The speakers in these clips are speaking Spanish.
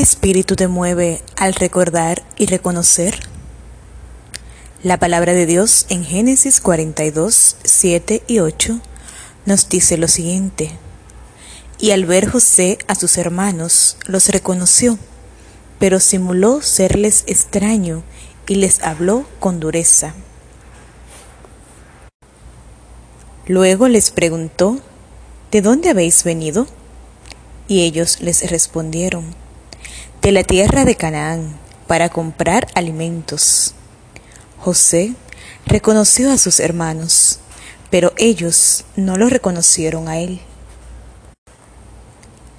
¿Qué espíritu te mueve al recordar y reconocer? La palabra de Dios en Génesis 42, 7 y 8 nos dice lo siguiente. Y al ver José a sus hermanos, los reconoció, pero simuló serles extraño y les habló con dureza. Luego les preguntó, ¿De dónde habéis venido? Y ellos les respondieron, de la tierra de Canaán, para comprar alimentos. José reconoció a sus hermanos, pero ellos no lo reconocieron a él.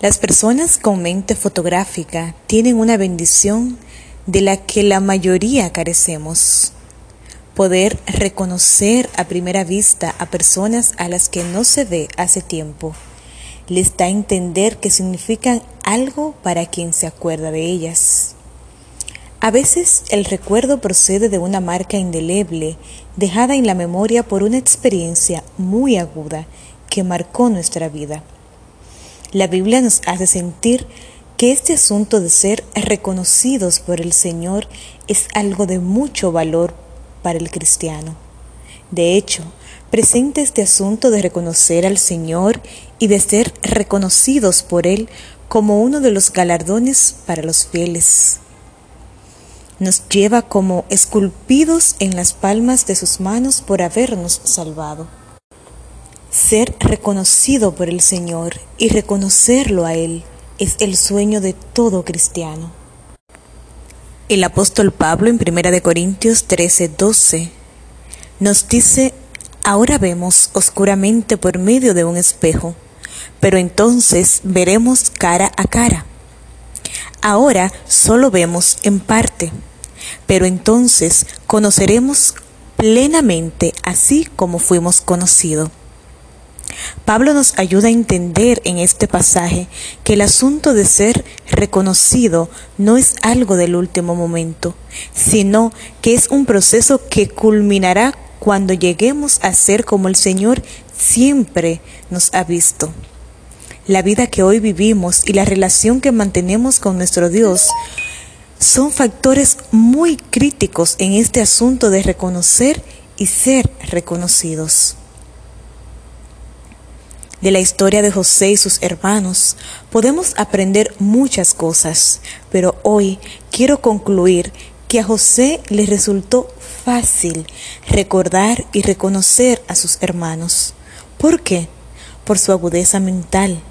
Las personas con mente fotográfica tienen una bendición de la que la mayoría carecemos. Poder reconocer a primera vista a personas a las que no se ve hace tiempo les da a entender que significan algo para quien se acuerda de ellas. A veces el recuerdo procede de una marca indeleble dejada en la memoria por una experiencia muy aguda que marcó nuestra vida. La Biblia nos hace sentir que este asunto de ser reconocidos por el Señor es algo de mucho valor para el cristiano. De hecho, presenta este asunto de reconocer al Señor y de ser reconocidos por Él como uno de los galardones para los fieles. Nos lleva como esculpidos en las palmas de sus manos por habernos salvado. Ser reconocido por el Señor y reconocerlo a Él es el sueño de todo cristiano. El apóstol Pablo en 1 Corintios 13, 12 nos dice Ahora vemos oscuramente por medio de un espejo, pero entonces veremos cara a cara. Ahora solo vemos en parte, pero entonces conoceremos plenamente así como fuimos conocidos. Pablo nos ayuda a entender en este pasaje que el asunto de ser reconocido no es algo del último momento, sino que es un proceso que culminará cuando lleguemos a ser como el Señor siempre nos ha visto. La vida que hoy vivimos y la relación que mantenemos con nuestro Dios son factores muy críticos en este asunto de reconocer y ser reconocidos. De la historia de José y sus hermanos podemos aprender muchas cosas, pero hoy quiero concluir que a José le resultó fácil recordar y reconocer a sus hermanos. ¿Por qué? Por su agudeza mental.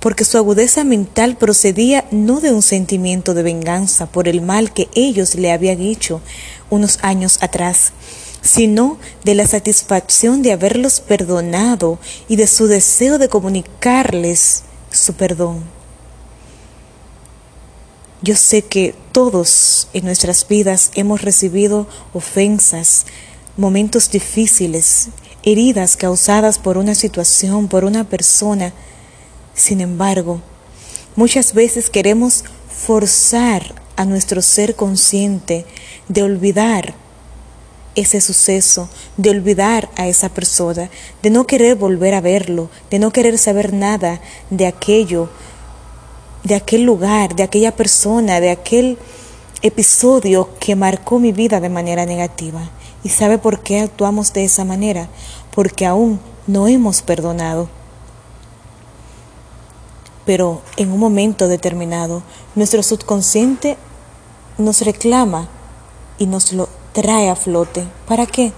Porque su agudeza mental procedía no de un sentimiento de venganza por el mal que ellos le habían hecho unos años atrás, sino de la satisfacción de haberlos perdonado y de su deseo de comunicarles su perdón. Yo sé que todos en nuestras vidas hemos recibido ofensas, momentos difíciles, heridas causadas por una situación, por una persona. Sin embargo, muchas veces queremos forzar a nuestro ser consciente de olvidar ese suceso, de olvidar a esa persona, de no querer volver a verlo, de no querer saber nada de aquello de aquel lugar, de aquella persona, de aquel episodio que marcó mi vida de manera negativa. ¿Y sabe por qué actuamos de esa manera? Porque aún no hemos perdonado. Pero en un momento determinado, nuestro subconsciente nos reclama y nos lo trae a flote. ¿Para qué?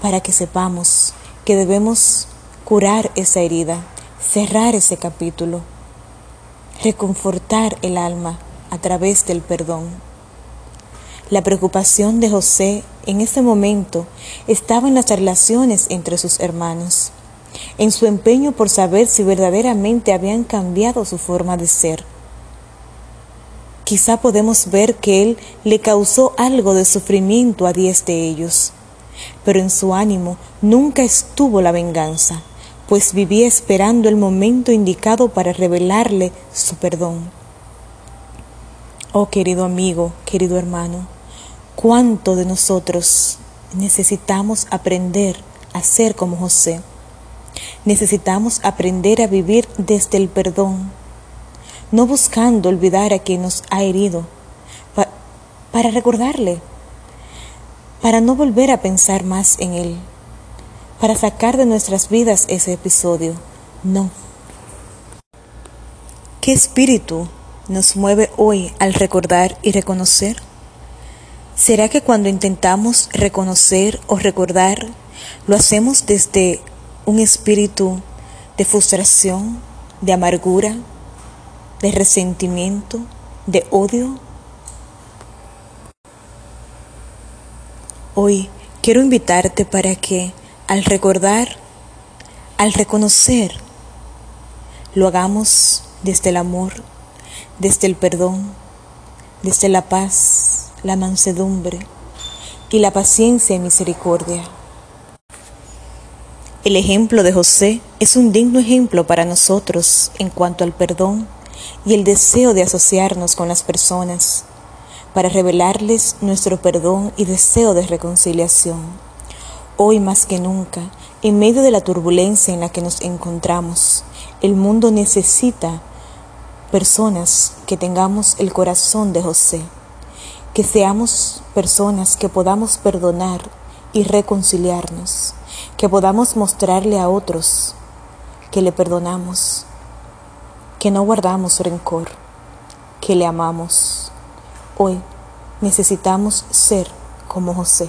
Para que sepamos que debemos curar esa herida, cerrar ese capítulo reconfortar el alma a través del perdón. La preocupación de José en ese momento estaba en las relaciones entre sus hermanos, en su empeño por saber si verdaderamente habían cambiado su forma de ser. Quizá podemos ver que él le causó algo de sufrimiento a diez de ellos, pero en su ánimo nunca estuvo la venganza pues vivía esperando el momento indicado para revelarle su perdón. Oh querido amigo, querido hermano, cuánto de nosotros necesitamos aprender a ser como José. Necesitamos aprender a vivir desde el perdón. no buscando olvidar a quien nos ha herido, para recordarle, para no volver a pensar más en él, para sacar de nuestras vidas ese episodio. No. ¿Qué espíritu nos mueve hoy al recordar y reconocer? ¿Será que cuando intentamos reconocer o recordar, lo hacemos desde un espíritu de frustración, de amargura, de resentimiento, de odio? Hoy quiero invitarte para que al recordar, al reconocer, lo hagamos desde el amor, desde el perdón, desde la paz, la mansedumbre y la paciencia y misericordia. El ejemplo de José es un digno ejemplo para nosotros en cuanto al perdón y el deseo de asociarnos con las personas para revelarles nuestro perdón y deseo de reconciliación. Hoy más que nunca, en medio de la turbulencia en la que nos encontramos, el mundo necesita personas que tengamos el corazón de José, que seamos personas que podamos perdonar y reconciliarnos, que podamos mostrarle a otros que le perdonamos, que no guardamos rencor, que le amamos Hoy necesitamos ser como José.